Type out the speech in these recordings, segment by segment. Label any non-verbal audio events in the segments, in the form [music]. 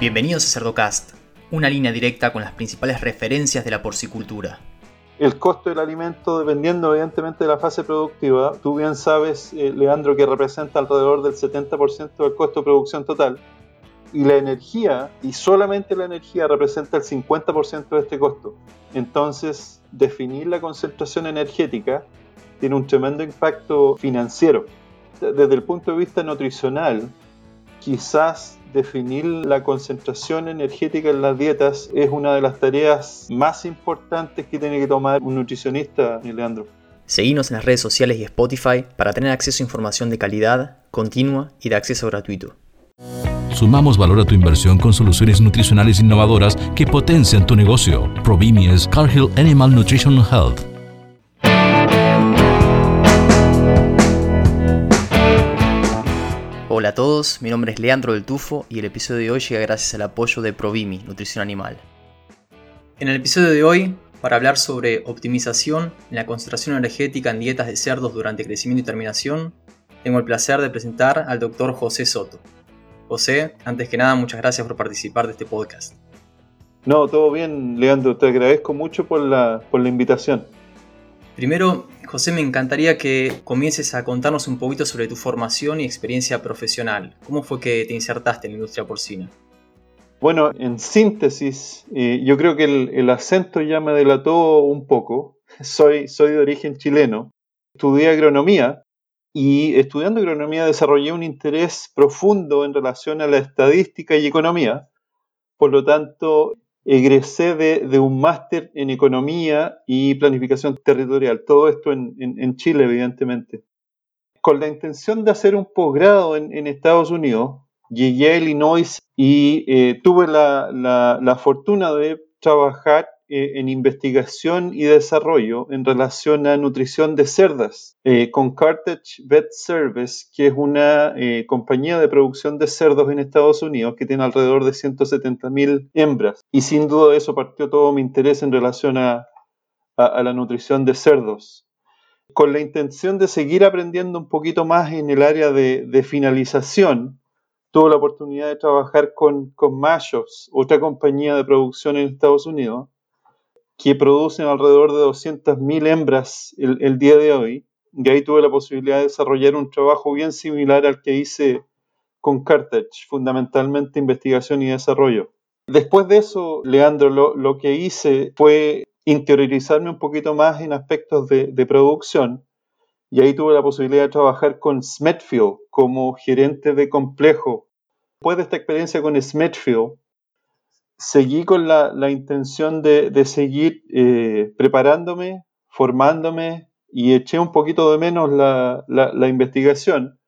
Bienvenidos a Cerdocast, una línea directa con las principales referencias de la porcicultura. El costo del alimento, dependiendo evidentemente de la fase productiva, tú bien sabes, eh, Leandro, que representa alrededor del 70% del costo de producción total, y la energía, y solamente la energía, representa el 50% de este costo. Entonces, definir la concentración energética tiene un tremendo impacto financiero. Desde el punto de vista nutricional, quizás definir la concentración energética en las dietas es una de las tareas más importantes que tiene que tomar un nutricionista, Leandro. Seguimos en las redes sociales y Spotify para tener acceso a información de calidad, continua y de acceso gratuito. Sumamos valor a tu inversión con soluciones nutricionales innovadoras que potencian tu negocio. Provimi es Cargill Animal Nutrition Health. Hola a todos, mi nombre es Leandro del Tufo y el episodio de hoy llega gracias al apoyo de Provimi, Nutrición Animal. En el episodio de hoy, para hablar sobre optimización en la concentración energética en dietas de cerdos durante crecimiento y terminación, tengo el placer de presentar al doctor José Soto. José, antes que nada, muchas gracias por participar de este podcast. No, todo bien, Leandro, te agradezco mucho por la, por la invitación. Primero, José, me encantaría que comiences a contarnos un poquito sobre tu formación y experiencia profesional. ¿Cómo fue que te insertaste en la industria porcina? Bueno, en síntesis, eh, yo creo que el, acento ya me delató un poco. [laughs] Soy, soy de origen chileno. Estudié agronomía y estudiando agronomía desarrollé un interés profundo en relación a la estadística y economía. Por lo tanto, egresé de, un máster en economía y planificación territorial, todo esto en, Chile, evidentemente. Con la intención de hacer un posgrado en, Estados Unidos, llegué a Illinois y eh, tuve la fortuna de trabajar en investigación y desarrollo en relación a nutrición de cerdas eh, con Carthage Vet Service, que es una eh, compañía de producción de cerdos en Estados Unidos que tiene alrededor de 170.000 hembras. Y sin duda eso partió todo mi interés en relación a, la nutrición de cerdos. Con la intención de seguir aprendiendo un poquito más en el área de, finalización, tuve la oportunidad de trabajar con, con Mashops, otra compañía de producción en Estados Unidos, que producen alrededor de 200.000 hembras el, día de hoy. Y ahí tuve la posibilidad de desarrollar un trabajo bien similar al que hice con Carthage, fundamentalmente investigación y desarrollo. Después de eso, Leandro, lo, que hice fue interiorizarme un poquito más en aspectos de, de, producción y ahí tuve la posibilidad de trabajar con Smithfield como gerente de complejo. Después de esta experiencia con Smithfield, seguí con la, intención de, seguir eh, preparándome, formándome y eché un poquito de menos la, investigación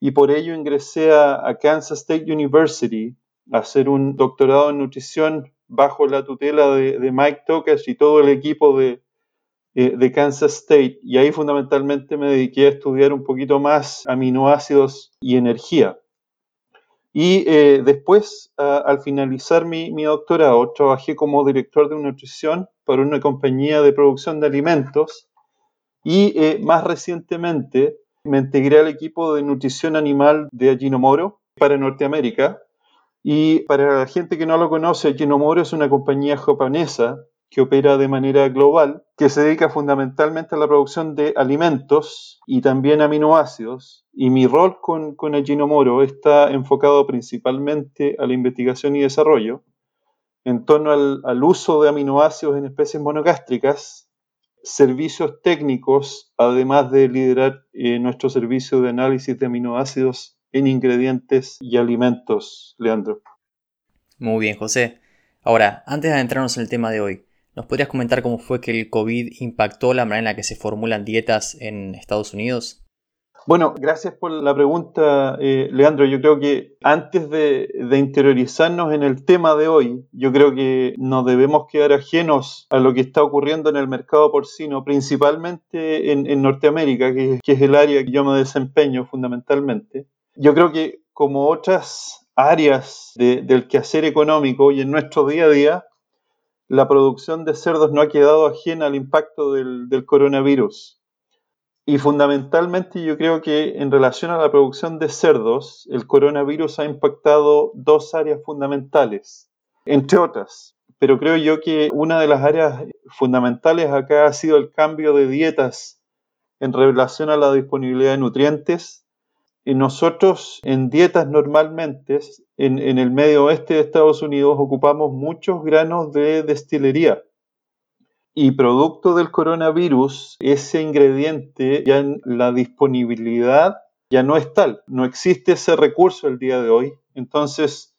y por ello ingresé a, Kansas State University a hacer un doctorado en nutrición bajo la tutela de, Mike Tokash y todo el equipo de, eh, de Kansas State y ahí fundamentalmente me dediqué a estudiar un poquito más aminoácidos y energía. Y eh, después, al finalizar mi, doctorado, trabajé como director de nutrición para una compañía de producción de alimentos y eh, más recientemente me integré al equipo de nutrición animal de Ajinomoro para Norteamérica. Y para la gente que no lo conoce, Ajinomoro es una compañía japonesa que opera de manera global, que se dedica fundamentalmente a la producción de alimentos y también aminoácidos. Y mi rol con, con Ajinomoro está enfocado principalmente a la investigación y desarrollo en torno al, uso de aminoácidos en especies monogástricas, servicios técnicos, además de liderar eh, nuestro servicio de análisis de aminoácidos en ingredientes y alimentos, Leandro. Muy bien, José. Ahora, antes de adentrarnos en el tema de hoy, ¿Nos podrías comentar cómo fue que el COVID impactó la manera en la que se formulan dietas en Estados Unidos? Bueno, gracias por la pregunta, eh, Leandro. Yo creo que antes de, interiorizarnos en el tema de hoy, yo creo que nos debemos quedar ajenos a lo que está ocurriendo en el mercado porcino, principalmente en, Norteamérica, que, es el área que yo me desempeño fundamentalmente. Yo creo que como otras áreas del quehacer económico y en nuestro día a día, la producción de cerdos no ha quedado ajena al impacto del, coronavirus. Y fundamentalmente yo creo que en relación a la producción de cerdos, el coronavirus ha impactado dos áreas fundamentales, entre otras. Pero creo yo que una de las áreas fundamentales acá ha sido el cambio de dietas en relación a la disponibilidad de nutrientes. Nosotros en dietas normalmente, en, el medio oeste de Estados Unidos, ocupamos muchos granos de destilería y producto del coronavirus, ese ingrediente ya en la disponibilidad ya no es tal, no existe ese recurso el día de hoy. Entonces,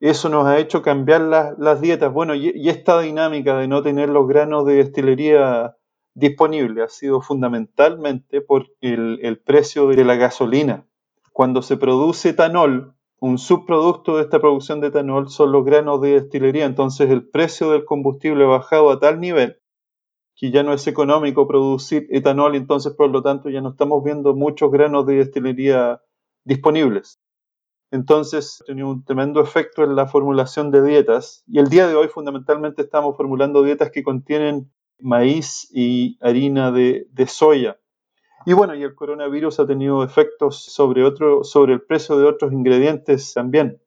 eso nos ha hecho cambiar las dietas. Bueno, y, esta dinámica de no tener los granos de destilería disponibles ha sido fundamentalmente por el precio de la gasolina. Cuando se produce etanol, un subproducto de esta producción de etanol son los granos de destilería. Entonces el precio del combustible ha bajado a tal nivel que ya no es económico producir etanol, entonces por lo tanto ya no estamos viendo muchos granos de destilería disponibles. Entonces, tenido un tremendo efecto en la formulación de dietas y el día de hoy fundamentalmente estamos formulando dietas que contienen maíz y harina de, de soya. Y bueno, y el coronavirus ha tenido efectos sobre, otro, sobre el precio de otros ingredientes también.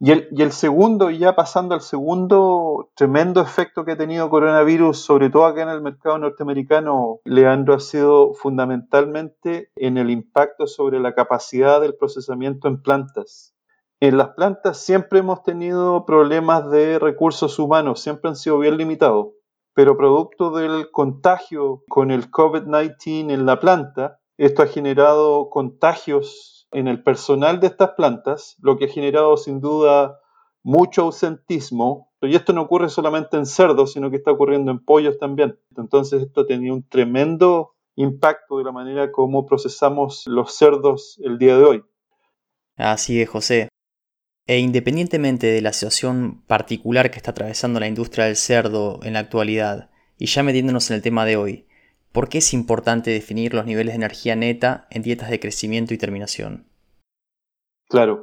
Y el, segundo, y ya pasando al segundo tremendo efecto que ha tenido coronavirus, sobre todo acá en el mercado norteamericano, Leandro, ha sido fundamentalmente en el impacto sobre la capacidad del procesamiento en plantas. En las plantas siempre hemos tenido problemas de recursos humanos, siempre han sido bien limitados, pero producto del contagio con el COVID-19 en la planta, esto ha generado contagios en el personal de estas plantas, lo que ha generado sin duda mucho ausentismo, y esto no ocurre solamente en cerdos, sino que está ocurriendo en pollos también. Entonces esto tenía un tremendo impacto de la manera como procesamos los cerdos el día de hoy. Así es, José. E independientemente de la situación particular que está atravesando la industria del cerdo en la actualidad, y ya metiéndonos en el tema de hoy, ¿Por qué es importante definir los niveles de energía neta en dietas de crecimiento y terminación? Claro.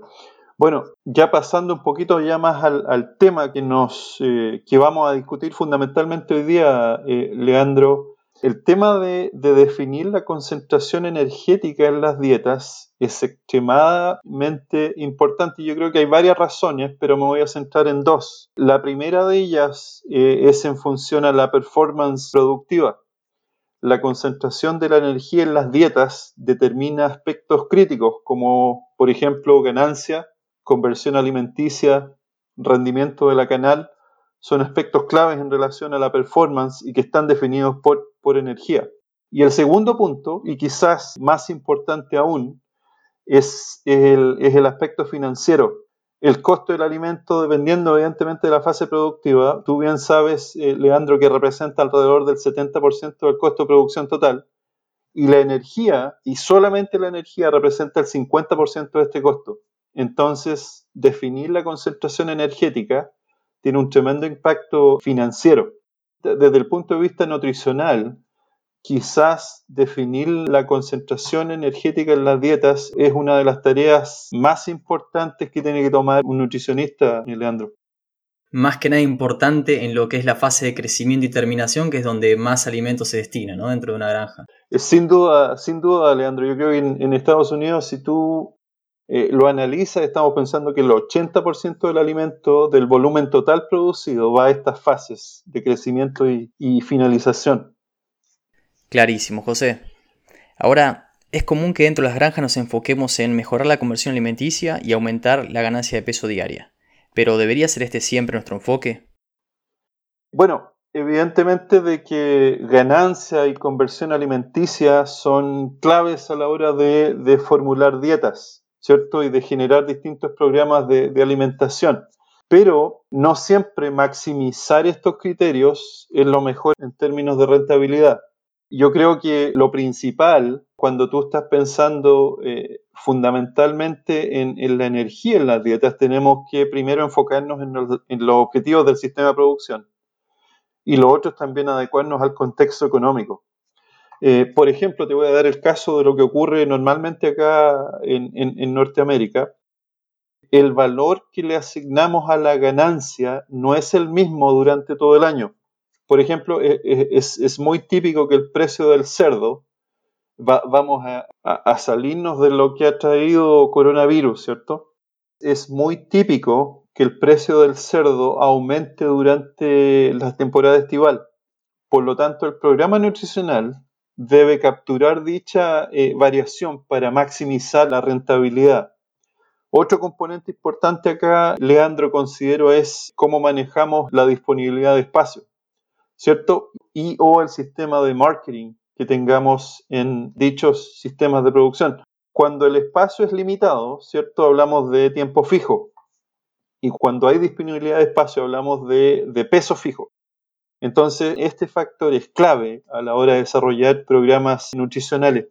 Bueno, ya pasando un poquito ya más al, tema que, nos, eh, que vamos a discutir fundamentalmente hoy día, eh, Leandro, el tema de, de, definir la concentración energética en las dietas es extremadamente importante. Yo creo que hay varias razones, pero me voy a centrar en dos. La primera de ellas eh, es en función a la performance productiva la concentración de la energía en las dietas determina aspectos críticos como, por ejemplo, ganancia, conversión alimenticia, rendimiento de la canal, son aspectos claves en relación a la performance y que están definidos por, por energía. Y el segundo punto, y quizás más importante aún, es el, es el aspecto financiero el costo del alimento, dependiendo evidentemente de la fase productiva, tú bien sabes, eh, Leandro, que representa alrededor del 70% del costo de producción total, y la energía, y solamente la energía, representa el 50% de este costo. Entonces, definir la concentración energética tiene un tremendo impacto financiero. Desde el punto de vista nutricional, quizás definir la concentración energética en las dietas es una de las tareas más importantes que tiene que tomar un nutricionista, Leandro. Más que nada importante en lo que es la fase de crecimiento y terminación, que es donde más alimentos se destina, ¿no? Dentro de una granja. Eh, sin duda, sin duda, Leandro. Yo creo que en, Estados Unidos, si tú eh, lo analizas, estamos pensando que el 80% del alimento, del volumen total producido, va a estas fases de crecimiento y finalización. Clarísimo, José. Ahora, es común que dentro de las granjas nos enfoquemos en mejorar la conversión alimenticia y aumentar la ganancia de peso diaria. Pero ¿debería ser este siempre nuestro enfoque? Bueno, evidentemente de que ganancia y conversión alimenticia son claves a la hora de, formular dietas, ¿cierto? Y de generar distintos programas de alimentación. Pero no siempre maximizar estos criterios es lo mejor en términos de rentabilidad. Yo creo que lo principal cuando tú estás pensando eh, fundamentalmente en, la energía en las dietas, tenemos que primero enfocarnos en los, objetivos del sistema de producción y lo otro es también adecuarnos al contexto económico. Eh, por ejemplo, te voy a dar el caso de lo que ocurre normalmente acá en Norteamérica. El valor que le asignamos a la ganancia no es el mismo durante todo el año por ejemplo, e, e, es, muy típico que el precio del cerdo vamos a, salirnos de lo que ha traído coronavirus, ¿cierto? Es muy típico que el precio del cerdo aumente durante la temporada estival. Por lo tanto, el programa nutricional debe capturar dicha eh, variación para maximizar la rentabilidad. Otro componente importante acá, Leandro, considero es cómo manejamos la disponibilidad de espacio, ¿cierto? Y o el sistema de marketing que tengamos en dichos sistemas de producción. Cuando el espacio es limitado, ¿cierto? Hablamos de tiempo fijo. Y cuando hay disponibilidad de espacio, hablamos de, peso fijo. Entonces, este factor es clave a la hora de desarrollar programas nutricionales.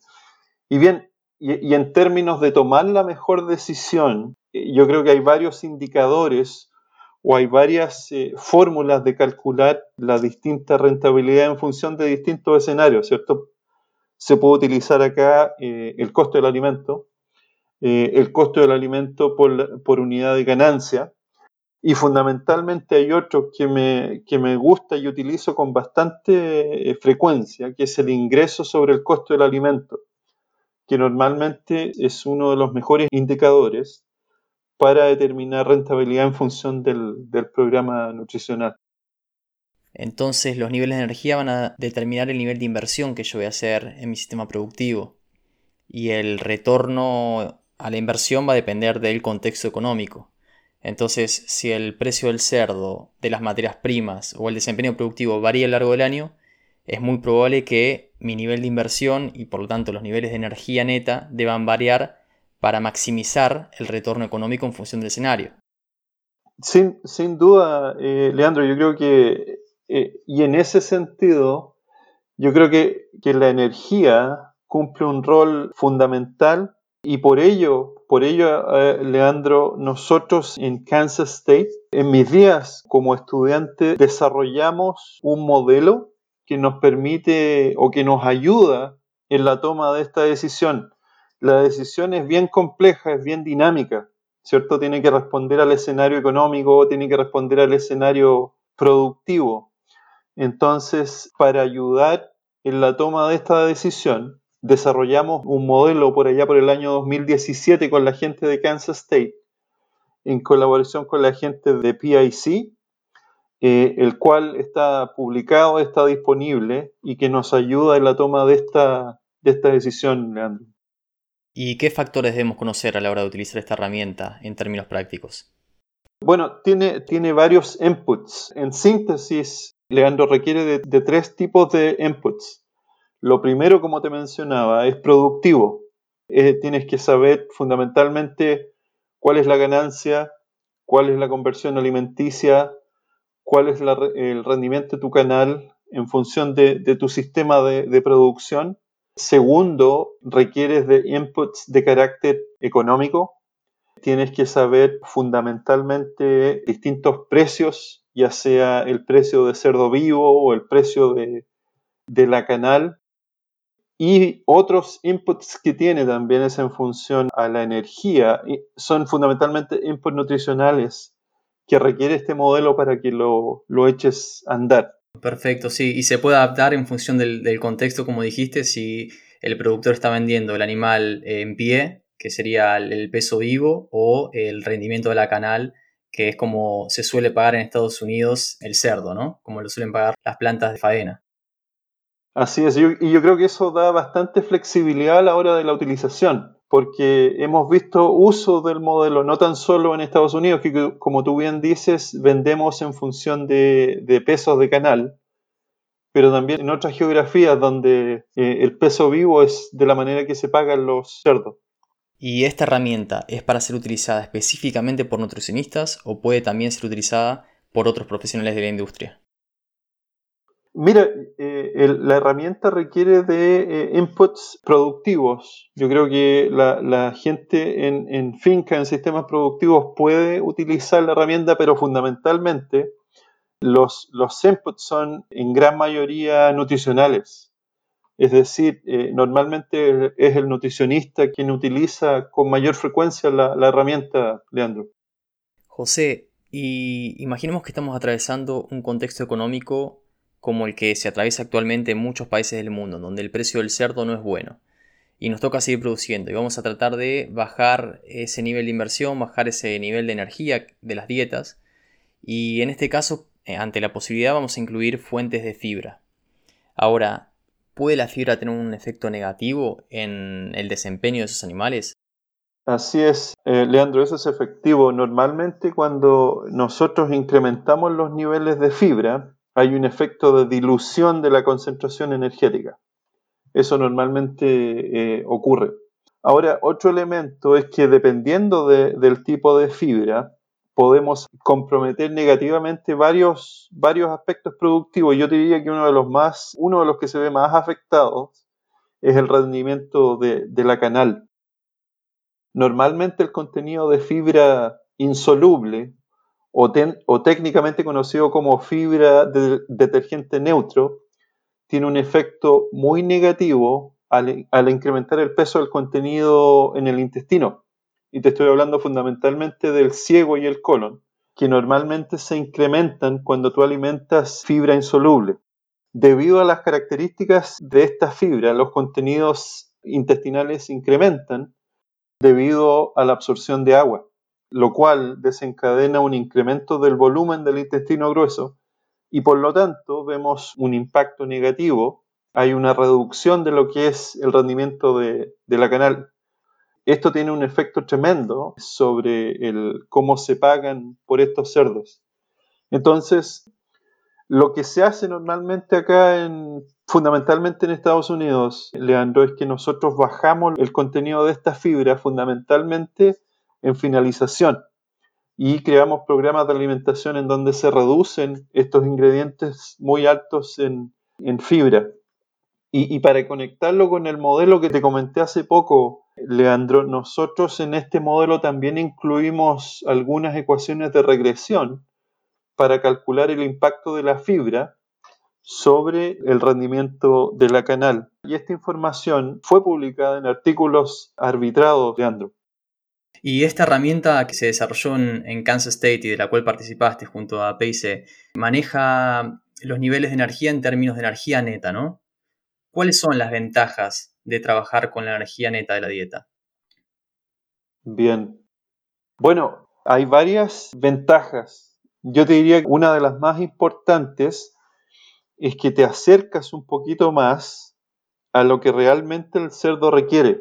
Y bien, y, en términos de tomar la mejor decisión, eh, yo creo que hay varios indicadores o hay varias eh, fórmulas de calcular la distinta rentabilidad en función de distintos escenarios, ¿cierto? Se puede utilizar acá eh, el costo del alimento, el costo del alimento por, por, unidad de ganancia, y fundamentalmente hay otro que me, que me gusta y utilizo con bastante frecuencia, que es el ingreso sobre el costo del alimento que normalmente es uno de los mejores indicadores para determinar rentabilidad en función del, programa nutricional. Entonces los niveles de energía van a determinar el nivel de inversión que yo voy a hacer en mi sistema productivo. Y el retorno a la inversión va a depender del contexto económico. Entonces, si el precio del cerdo, de las materias primas o el desempeño productivo varía a lo largo del año, es muy probable que mi nivel de inversión y por lo tanto los niveles de energía neta deban variar para maximizar el retorno económico en función del escenario. Sin, duda, eh, Leandro, yo creo que, eh, y en ese sentido, yo creo que, la energía cumple un rol fundamental y por ello, por ello, eh, Leandro, nosotros en Kansas State, en mis días como estudiante, desarrollamos un modelo que nos permite o que nos ayuda en la toma de esta decisión. La decisión es bien compleja, es bien dinámica, ¿cierto? Tiene que responder al escenario económico, tiene que responder al escenario productivo. Entonces, para ayudar en la toma de esta decisión, desarrollamos un modelo por allá por el año 2017 con la gente de Kansas State, en colaboración con la gente de PIC, eh, el cual está publicado, está disponible y que nos ayuda en la toma de esta, de esta decisión, Leandro. ¿Y qué factores debemos conocer a la hora de utilizar esta herramienta en términos prácticos? Bueno, tiene, tiene varios inputs. En síntesis, Leandro requiere de, tres tipos de inputs. Lo primero, como te mencionaba, es productivo. Tienes que saber fundamentalmente cuál es la ganancia, cuál es la conversión alimenticia, cuál es el rendimiento de tu canal en función de, tu sistema de, producción. Segundo, requieres de inputs de carácter económico. Tienes que saber fundamentalmente distintos precios, ya sea el precio de cerdo vivo o el precio de, de la canal. Y otros inputs que tiene también es en función a la energía. Son fundamentalmente inputs nutricionales que requiere este modelo para que lo, eches a andar. Perfecto, sí, y se puede adaptar en función del, contexto, como dijiste, si el productor está vendiendo el animal en pie, que sería el peso vivo, o el rendimiento de la canal, que es como se suele pagar en Estados Unidos el cerdo, ¿no? Como lo suelen pagar las plantas de faena. Así es, y yo creo que eso da bastante flexibilidad a la hora de la utilización porque hemos visto uso del modelo no tan solo en Estados Unidos, que como tú bien dices, vendemos en función de, pesos de canal, pero también en otras geografías donde eh, el peso vivo es de la manera que se pagan los cerdos. ¿Y esta herramienta es para ser utilizada específicamente por nutricionistas o puede también ser utilizada por otros profesionales de la industria? Mira, eh, la herramienta requiere de eh, inputs productivos. Yo creo que la, gente en, finca, en sistemas productivos, puede utilizar la herramienta, pero fundamentalmente los, inputs son en gran mayoría nutricionales. Es decir, eh, normalmente es el nutricionista quien utiliza con mayor frecuencia la, la herramienta, Leandro. José, y imaginemos que estamos atravesando un contexto económico como el que se atraviesa actualmente en muchos países del mundo, donde el precio del cerdo no es bueno. y nos toca seguir produciendo y vamos a tratar de bajar ese nivel de inversión, bajar ese nivel de energía de las dietas y en este caso, eh, ante la posibilidad, vamos a incluir fuentes de fibra. Ahora, ¿puede la fibra tener un efecto negativo en el desempeño de esos animales? Así es, eh, Leandro, eso es efectivo. Normalmente cuando nosotros incrementamos los niveles de fibra, hay un efecto de dilución de la concentración energética. Eso normalmente eh, ocurre. Ahora, otro elemento es que dependiendo del tipo de fibra, podemos comprometer negativamente varios, varios aspectos productivos. Yo diría que uno de los más, uno de los que se ve más afectados es el rendimiento de, la canal. Normalmente el contenido de fibra insoluble o, técnicamente conocido como fibra de detergente neutro tiene un efecto muy negativo al, incrementar el peso del contenido en el intestino. Y te estoy hablando fundamentalmente del ciego y el colon, que normalmente se incrementan cuando tú alimentas fibra insoluble. Debido a las características de esta fibra, los contenidos intestinales se incrementan debido a la absorción de agua, lo cual desencadena un incremento del volumen del intestino grueso y por lo tanto vemos un impacto negativo, hay una reducción de lo que es el rendimiento de, la canal. Esto tiene un efecto tremendo sobre el, cómo se pagan por estos cerdos. Entonces, lo que se hace normalmente acá, en, fundamentalmente en Estados Unidos, Leandro, es que nosotros bajamos el contenido de esta fibra fundamentalmente en finalización y creamos programas de alimentación en donde se reducen estos ingredientes muy altos en, fibra. Y, y, para conectarlo con el modelo que te comenté hace poco, Leandro, nosotros en este modelo también incluimos algunas ecuaciones de regresión para calcular el impacto de la fibra sobre el rendimiento de la canal. Y esta información fue publicada en artículos arbitrados, Leandro. Y esta herramienta que se desarrolló en, Kansas State y de la cual participaste junto a Pace, maneja los niveles de energía en términos de energía neta, ¿no? ¿Cuáles son las ventajas de trabajar con la energía neta de la dieta? Bien. Bueno, hay varias ventajas. Yo te diría que una de las más importantes es que te acercas un poquito más a lo que realmente el cerdo requiere.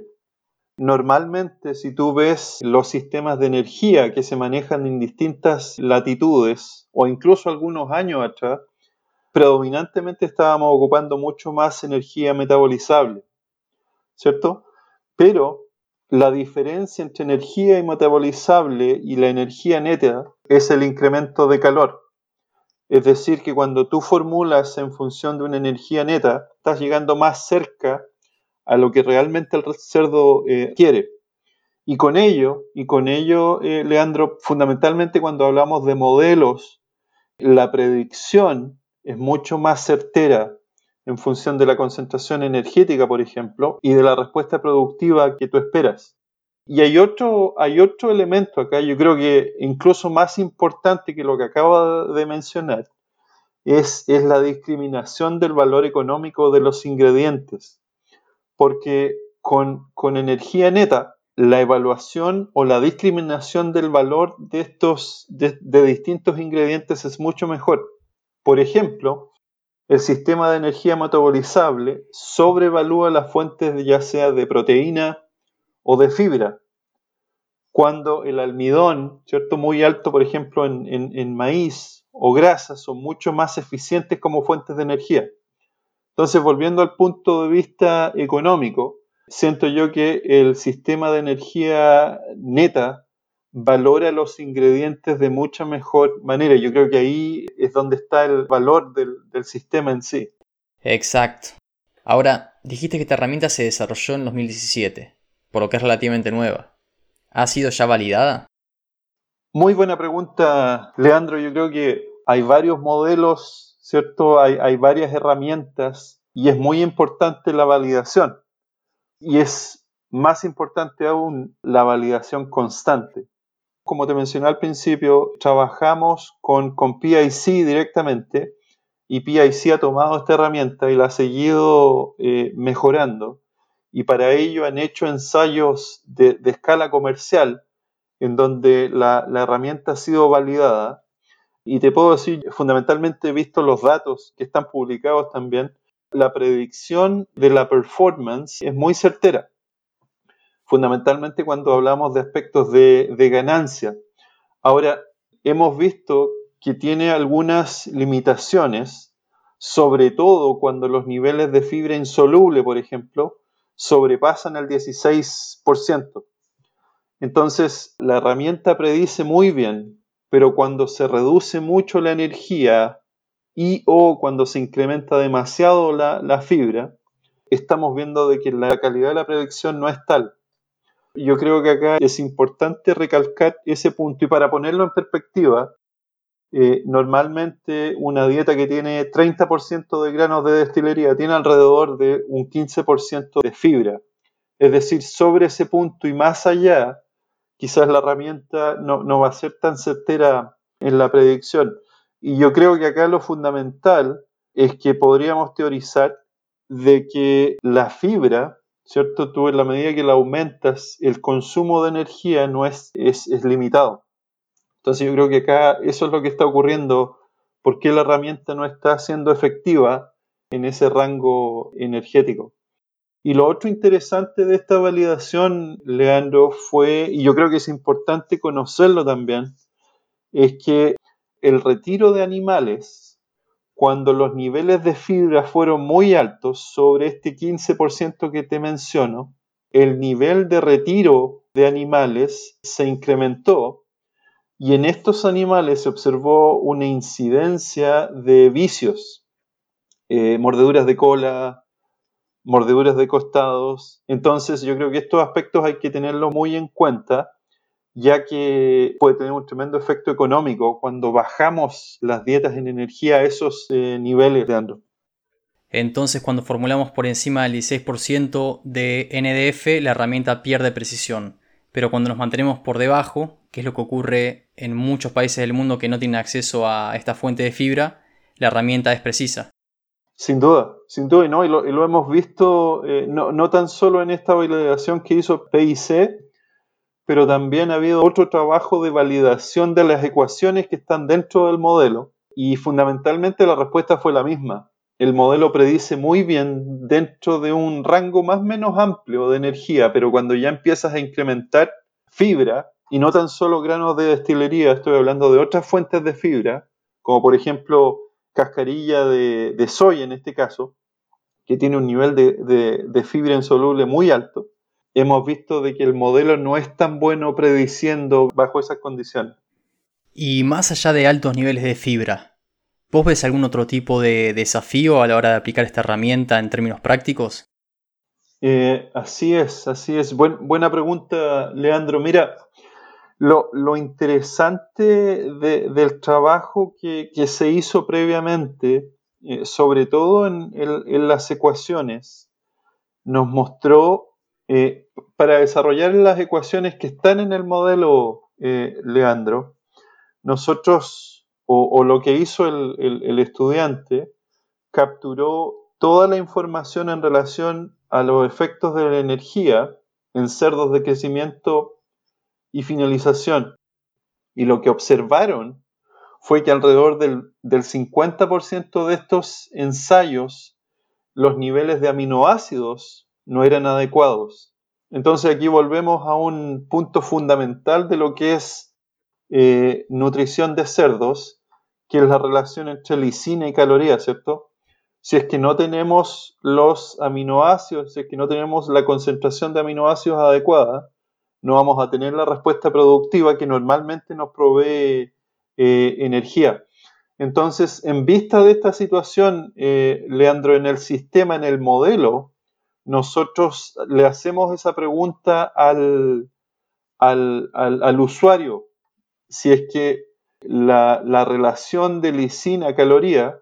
Normalmente, si tú ves los sistemas de energía que se manejan en distintas latitudes o incluso algunos años atrás, predominantemente estábamos ocupando mucho más energía metabolizable, ¿cierto? Pero la diferencia entre energía y metabolizable y la energía neta es el incremento de calor. Es decir, que cuando tú formulas en función de una energía neta, estás llegando más cerca a lo que realmente el cerdo eh, quiere. Y con ello, y con ello, eh, Leandro, fundamentalmente cuando hablamos de modelos, la predicción es mucho más certera en función de la concentración energética, por ejemplo, y de la respuesta productiva que tú esperas. Y hay otro, hay otro elemento acá, yo creo que incluso más importante que lo que acabo de mencionar, es, es la discriminación del valor económico de los ingredientes porque con, energía neta, la evaluación o la discriminación del valor de estos de, distintos ingredientes es mucho mejor. Por ejemplo, el sistema de energía metabolizable sobrevalúa las fuentes ya sea de proteína o de fibra. Cuando el almidón, ¿cierto? Muy alto, por ejemplo, en, en maíz o grasa, son mucho más eficientes como fuentes de energía. Entonces, volviendo al punto de vista económico, siento yo que el sistema de energía neta valora los ingredientes de mucha mejor manera. Yo creo que ahí es donde está el valor del, del sistema en sí. Exacto. Ahora, dijiste que esta herramienta se desarrolló en 2017, por lo que es relativamente nueva. ¿Ha sido ya validada? Muy buena pregunta, Leandro. Yo creo que hay varios modelos ¿cierto? Hay, varias herramientas y es muy importante la validación. Y es más importante aún la validación constante. Como te mencioné al principio, trabajamos con, con PIC directamente y PIC ha tomado esta herramienta y la ha seguido eh, mejorando. y para ello han hecho ensayos de, escala comercial en donde la, la, herramienta ha sido validada. Y te puedo decir, fundamentalmente, visto los datos que están publicados también, la predicción de la performance es muy certera, fundamentalmente cuando hablamos de aspectos de, de ganancia. Ahora, hemos visto que tiene algunas limitaciones, sobre todo cuando los niveles de fibra insoluble, por ejemplo, sobrepasan el 16%. Entonces, la herramienta predice muy bien, pero cuando se reduce mucho la energía y o cuando se incrementa demasiado la, fibra, estamos viendo de que la calidad de la predicción no es tal. Yo creo que acá es importante recalcar ese punto y para ponerlo en perspectiva, eh, normalmente una dieta que tiene 30% de granos de destilería tiene alrededor de un 15% de fibra. Es decir, sobre ese punto y más allá, quizás la herramienta no, no, va a ser tan certera en la predicción. Y yo creo que acá lo fundamental es que podríamos teorizar de que la fibra, ¿cierto? Tú en la medida que la aumentas, el consumo de energía no es, es, es limitado. Entonces yo creo que acá eso es lo que está ocurriendo, por qué la herramienta no está siendo efectiva en ese rango energético. Y lo otro interesante de esta validación, Leandro, fue, y yo creo que es importante conocerlo también, es que el retiro de animales, cuando los niveles de fibra fueron muy altos, sobre este 15% que te menciono, el nivel de retiro de animales se incrementó y en estos animales se observó una incidencia de vicios, eh, mordeduras de cola, mordeduras de costados. Entonces yo creo que estos aspectos hay que tenerlo muy en cuenta, ya que puede tener un tremendo efecto económico cuando bajamos las dietas en energía a esos eh, niveles. Entonces cuando formulamos por encima del 16% de NDF, la herramienta pierde precisión. Pero cuando nos mantenemos por debajo, que es lo que ocurre en muchos países del mundo que no tienen acceso a esta fuente de fibra, la herramienta es precisa. Sin duda, sin duda, y, ¿no? y, lo, hemos visto eh, no, tan solo en esta validación que hizo PIC, pero también ha habido otro trabajo de validación de las ecuaciones que están dentro del modelo, y fundamentalmente la respuesta fue la misma. El modelo predice muy bien dentro de un rango más o menos amplio de energía, pero cuando ya empiezas a incrementar fibra, y no tan solo granos de destilería, estoy hablando de otras fuentes de fibra, como por ejemplo cascarilla de, soya en este caso, que tiene un nivel de, fibra insoluble muy alto, hemos visto de que el modelo no es tan bueno prediciendo bajo esas condiciones. Y más allá de altos niveles de fibra, ¿vos ves algún otro tipo de desafío a la hora de aplicar esta herramienta en términos prácticos? Eh, así es, así es. buena pregunta, Leandro. Mira, lo, interesante del trabajo que, se hizo previamente, eh, sobre todo en, las ecuaciones, nos mostró, eh, para desarrollar las ecuaciones que están en el modelo, eh, Leandro, nosotros, o, lo que hizo el estudiante, capturó toda la información en relación a los efectos de la energía en cerdos de crecimiento y finalización. Y lo que observaron fue que alrededor del, 50% de estos ensayos los niveles de aminoácidos no eran adecuados. Entonces aquí volvemos a un punto fundamental de lo que es eh, nutrición de cerdos, que es la relación entre lisina y caloría, ¿cierto? Si es que no tenemos los aminoácidos, si es que no tenemos la concentración de aminoácidos adecuada, no vamos a tener la respuesta productiva que normalmente nos provee eh, energía. Entonces, en vista de esta situación, eh, Leandro, en el sistema, en el modelo, nosotros le hacemos esa pregunta al, al, usuario, si es que la, relación de lisina-caloría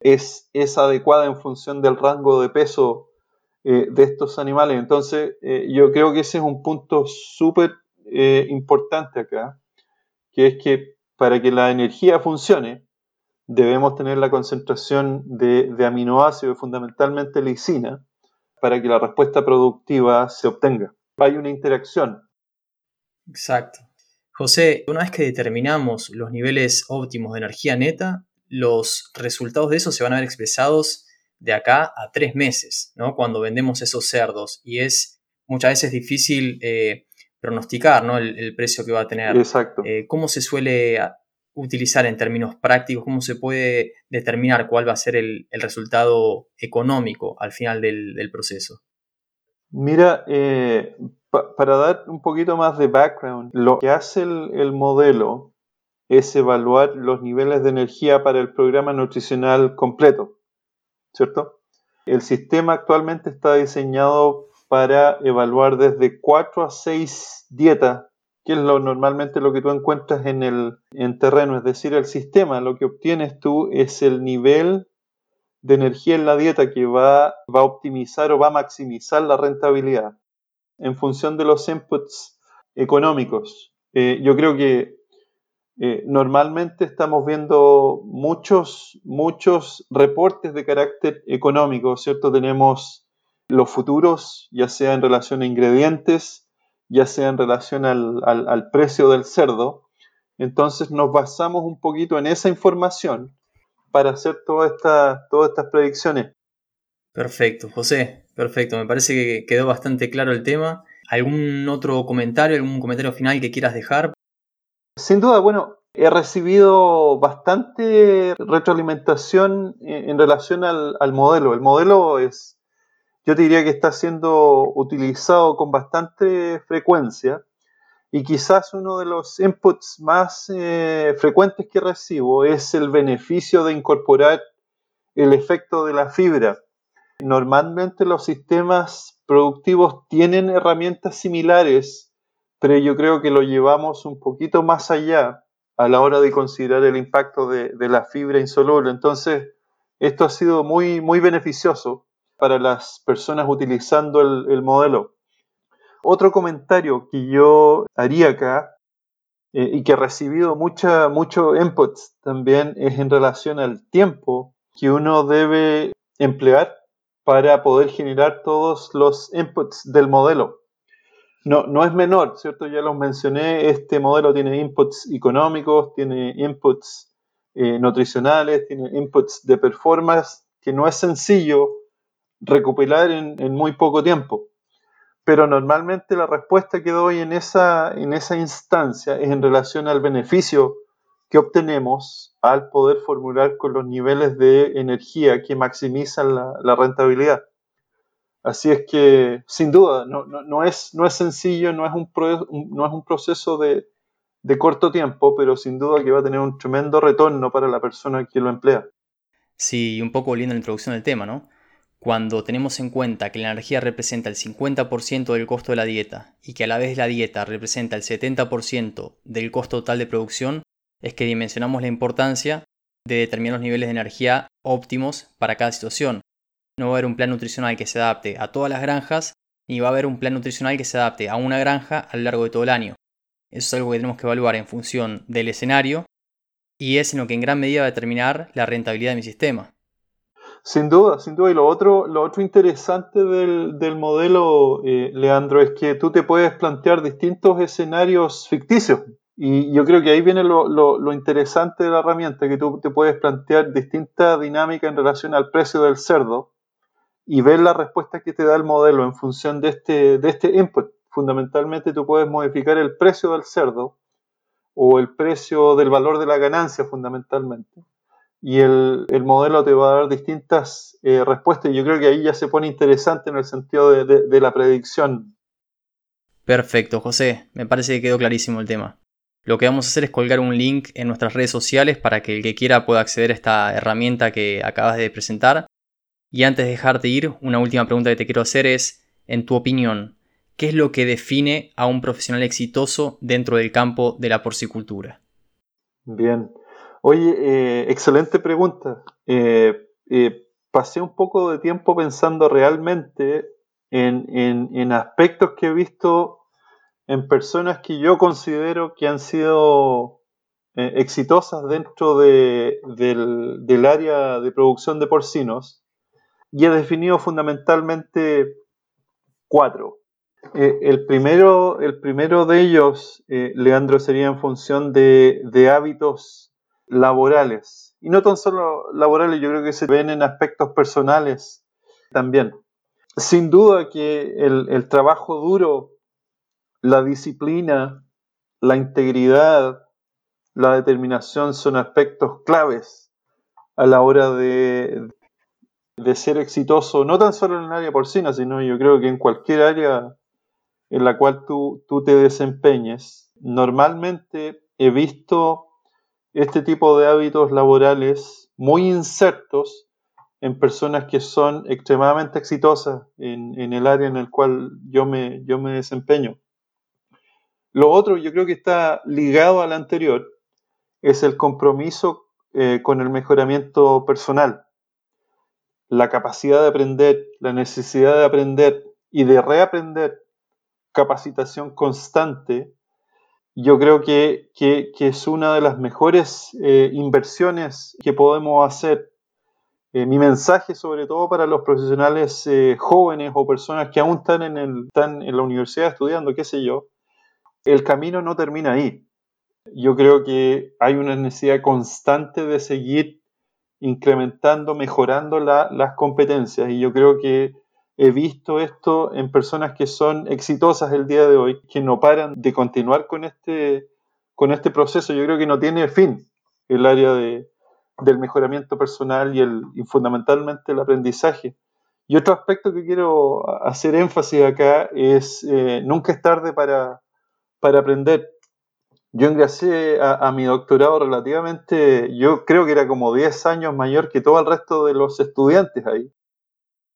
es, es adecuada en función del rango de peso eh, de estos animales. Entonces, eh, yo creo que ese es un punto súper eh, importante acá, que es que para que la energía funcione, debemos tener la concentración de, aminoácidos, fundamentalmente lisina, para que la respuesta productiva se obtenga. Hay una interacción. Exacto. José, una vez que determinamos los niveles óptimos de energía neta, los resultados de eso se van a ver expresados de acá a tres meses, ¿no? Cuando vendemos esos cerdos. Y es muchas veces difícil eh, pronosticar ¿no? el, precio que va a tener. Exacto. Eh, ¿Cómo se suele utilizar en términos prácticos? ¿Cómo se puede determinar cuál va a ser el, resultado económico al final del, proceso? Mira, eh, para dar un poquito más de background, lo que hace el, modelo es evaluar los niveles de energía para el programa nutricional completo, ¿cierto? El sistema actualmente está diseñado para evaluar desde 4 a 6 dietas, que es lo, normalmente lo que tú encuentras en el en terreno, es decir, el sistema, lo que obtienes tú es el nivel de energía en la dieta que va, va a optimizar o va a maximizar la rentabilidad en función de los inputs económicos. Eh, yo creo que eh, normalmente estamos viendo muchos, muchos reportes de carácter económico, ¿cierto? Tenemos los futuros, ya sea en relación a ingredientes, ya sea en relación al, al precio del cerdo. Entonces nos basamos un poquito en esa información para hacer todas estas predicciones. Perfecto, José, perfecto. Me parece que quedó bastante claro el tema. ¿Algún otro comentario, algún comentario final que quieras dejar? Sin duda, bueno, he recibido bastante retroalimentación en relación al, modelo. El modelo es, yo diría que está siendo utilizado con bastante frecuencia y quizás uno de los inputs más eh, frecuentes que recibo es el beneficio de incorporar el efecto de la fibra. Normalmente los sistemas productivos tienen herramientas similares, pero yo creo que lo llevamos un poquito más allá a la hora de considerar el impacto de, la fibra insoluble. Entonces, esto ha sido muy, muy beneficioso para las personas utilizando el modelo. Otro comentario que yo haría acá eh, y que he recibido mucha, mucho input también es en relación al tiempo que uno debe emplear para poder generar todos los inputs del modelo. No, no es menor, ¿cierto? Ya los mencioné, este modelo tiene inputs económicos, tiene inputs eh, nutricionales, tiene inputs de performance, que no es sencillo recopilar en muy poco tiempo pero normalmente la respuesta que doy en esa, en esa instancia es en relación al beneficio que obtenemos al poder formular con los niveles de energía que maximizan la, rentabilidad. Así es que, sin duda, no, es, no es sencillo, no es un, proceso de, de corto tiempo, pero sin duda que va a tener un tremendo retorno para la persona que lo emplea. Sí, un poco volviendo a la introducción del tema, ¿no? Cuando tenemos en cuenta que la energía representa el 50% del costo de la dieta y que a la vez la dieta representa el 70% del costo total de producción, es que dimensionamos la importancia de determinar los niveles de energía óptimos para cada situación. No va a haber un plan nutricional que se adapte a todas las granjas, ni va a haber un plan nutricional que se adapte a una granja a lo largo de todo el año. Eso es algo que tenemos que evaluar en función del escenario y es en lo que en gran medida va a determinar la rentabilidad de mi sistema. Sin duda, sin duda. Y lo otro, lo otro interesante del, modelo, eh, Leandro, es que tú te puedes plantear distintos escenarios ficticios. Y yo creo que ahí viene lo, interesante de la herramienta, que tú te puedes plantear distinta dinámica en relación al precio del cerdo y ver la respuesta que te da el modelo en función de este, de este input. Fundamentalmente tú puedes modificar el precio del cerdo o el precio del valor de la ganancia fundamentalmente y el, modelo te va a dar distintas eh, respuestas y yo creo que ahí ya se pone interesante en el sentido de, la predicción. Perfecto, José, me parece que quedó clarísimo el tema. Lo que vamos a hacer es colgar un link en nuestras redes sociales para que el que quiera pueda acceder a esta herramienta que acabas de presentar. Y antes de dejarte ir, una última pregunta que te quiero hacer es, en tu opinión, ¿qué es lo que define a un profesional exitoso dentro del campo de la porcicultura? Bien, Oye, eh, excelente pregunta. Eh, eh, pasé un poco de tiempo pensando realmente en, aspectos que he visto en personas que yo considero que han sido exitosas dentro del, área de producción de porcinos. Y he definido fundamentalmente cuatro. Eh, el, primero, el primero de ellos, eh, Leandro, sería en función de, hábitos laborales. Y no tan solo laborales, yo creo que se ven en aspectos personales también. Sin duda que el, el trabajo duro, la disciplina, la integridad, la determinación son aspectos claves a la hora de, de ser exitoso, no tan solo en el área porcina, sino yo creo que en cualquier área en la cual tú, tú te desempeñes. Normalmente he visto este tipo de hábitos laborales muy insertos en personas que son extremadamente exitosas en, en, el área en el cual yo me, yo me desempeño. Lo otro, yo creo que está ligado al anterior, es el compromiso eh, con el mejoramiento personal la capacidad de aprender, la necesidad de aprender y de reaprender capacitación constante, yo creo que, es una de las mejores eh, inversiones que podemos hacer. Eh, mi mensaje, sobre todo para los profesionales eh, jóvenes o personas que aún están en, el, están en la universidad estudiando, qué sé yo, el camino no termina ahí. Yo creo que hay una necesidad constante de seguir incrementando, mejorando las competencias. Y yo creo que he visto esto en personas que son exitosas el día de hoy, que no paran de continuar con este, con este proceso. Yo creo que no tiene fin el área de, del mejoramiento personal y, el, fundamentalmente el aprendizaje. Y otro aspecto que quiero hacer énfasis acá es eh, nunca es tarde para, para aprender. Yo ingresé a, mi doctorado relativamente, yo creo que era como 10 años mayor que todo el resto de los estudiantes ahí,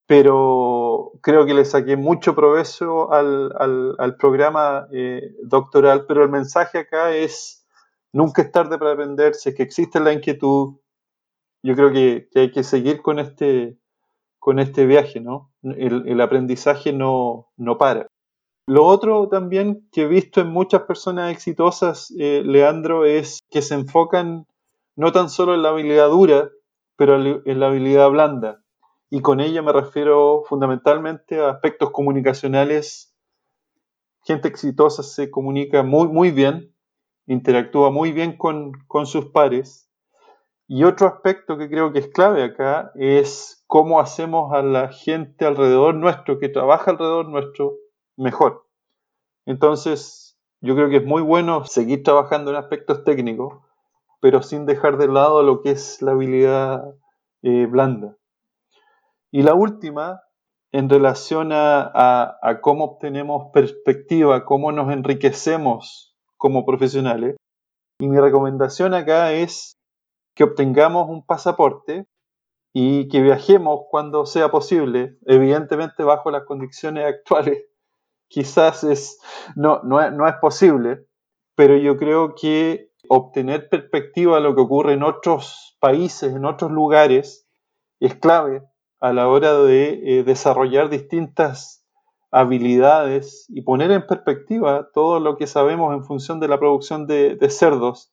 pero creo que le saqué mucho provecho al, al, programa eh, doctoral, pero el mensaje acá es, nunca es tarde para aprender, si es que existe la inquietud, yo creo que, hay que seguir con este, con este viaje, ¿no? El, el aprendizaje no, no para. Lo otro también que he visto en muchas personas exitosas, eh, Leandro, es que se enfocan no tan solo en la habilidad dura, pero en la habilidad blanda. Y con ella me refiero fundamentalmente a aspectos comunicacionales. Gente exitosa se comunica muy, muy bien, interactúa muy bien con, con sus pares. Y otro aspecto que creo que es clave acá es cómo hacemos a la gente alrededor nuestro, que trabaja alrededor nuestro, mejor. Entonces, yo creo que es muy bueno seguir trabajando en aspectos técnicos, pero sin dejar de lado lo que es la habilidad eh, blanda. Y la última, en relación a, cómo obtenemos perspectiva, cómo nos enriquecemos como profesionales. Y mi recomendación acá es que obtengamos un pasaporte y que viajemos cuando sea posible, evidentemente bajo las condiciones actuales quizás es, no, no, es posible, pero yo creo que obtener perspectiva de lo que ocurre en otros países, en otros lugares, es clave a la hora de eh, desarrollar distintas habilidades y poner en perspectiva todo lo que sabemos en función de la producción de, cerdos.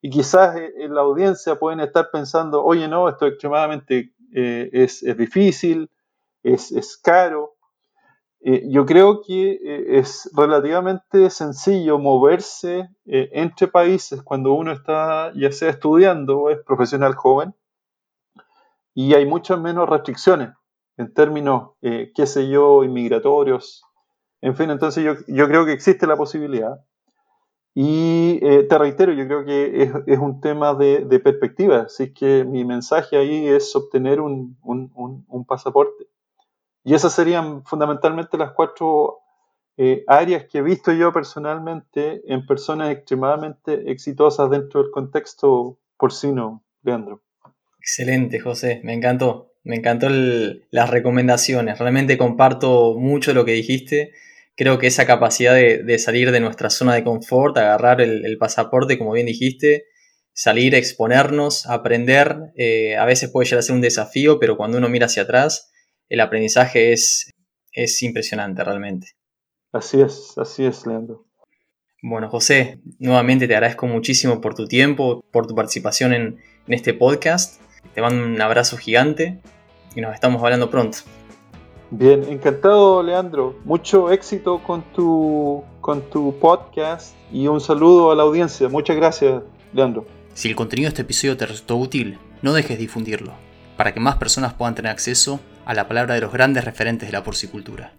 Y quizás eh, en la audiencia pueden estar pensando, oye, no, esto extremadamente eh, es, es, difícil, es, es caro, eh, yo creo que eh, es relativamente sencillo moverse eh, entre países cuando uno está ya sea estudiando o es profesional joven y hay muchas menos restricciones en términos, qué sé yo, inmigratorios. En fin, entonces yo, yo creo que existe la posibilidad. Y te reitero, yo creo que es, es un tema de, de, perspectiva, así que mi mensaje ahí es obtener un, un, un, un pasaporte. Y esas serían fundamentalmente las cuatro eh, áreas que he visto yo personalmente en personas extremadamente exitosas dentro del contexto porcino, Leandro. Excelente, José, me encantó. Me encantó las recomendaciones. Realmente comparto mucho lo que dijiste. Creo que esa capacidad de, salir de nuestra zona de confort, agarrar el, pasaporte, como bien dijiste, salir, exponernos, aprender, eh, a veces puede llegar a ser un desafío, pero cuando uno mira hacia atrás, el aprendizaje es, es impresionante realmente. Así es, así es, Leandro. Bueno, José, nuevamente te agradezco muchísimo por tu tiempo, por tu participación en, este podcast. Te mando un abrazo gigante y nos estamos hablando pronto. Bien, encantado Leandro. Mucho éxito con tu, con tu podcast y un saludo a la audiencia. Muchas gracias, Leandro. Si el contenido de este episodio te resultó útil, no dejes de difundirlo, para que más personas puedan tener acceso a la palabra de los grandes referentes de la porcicultura.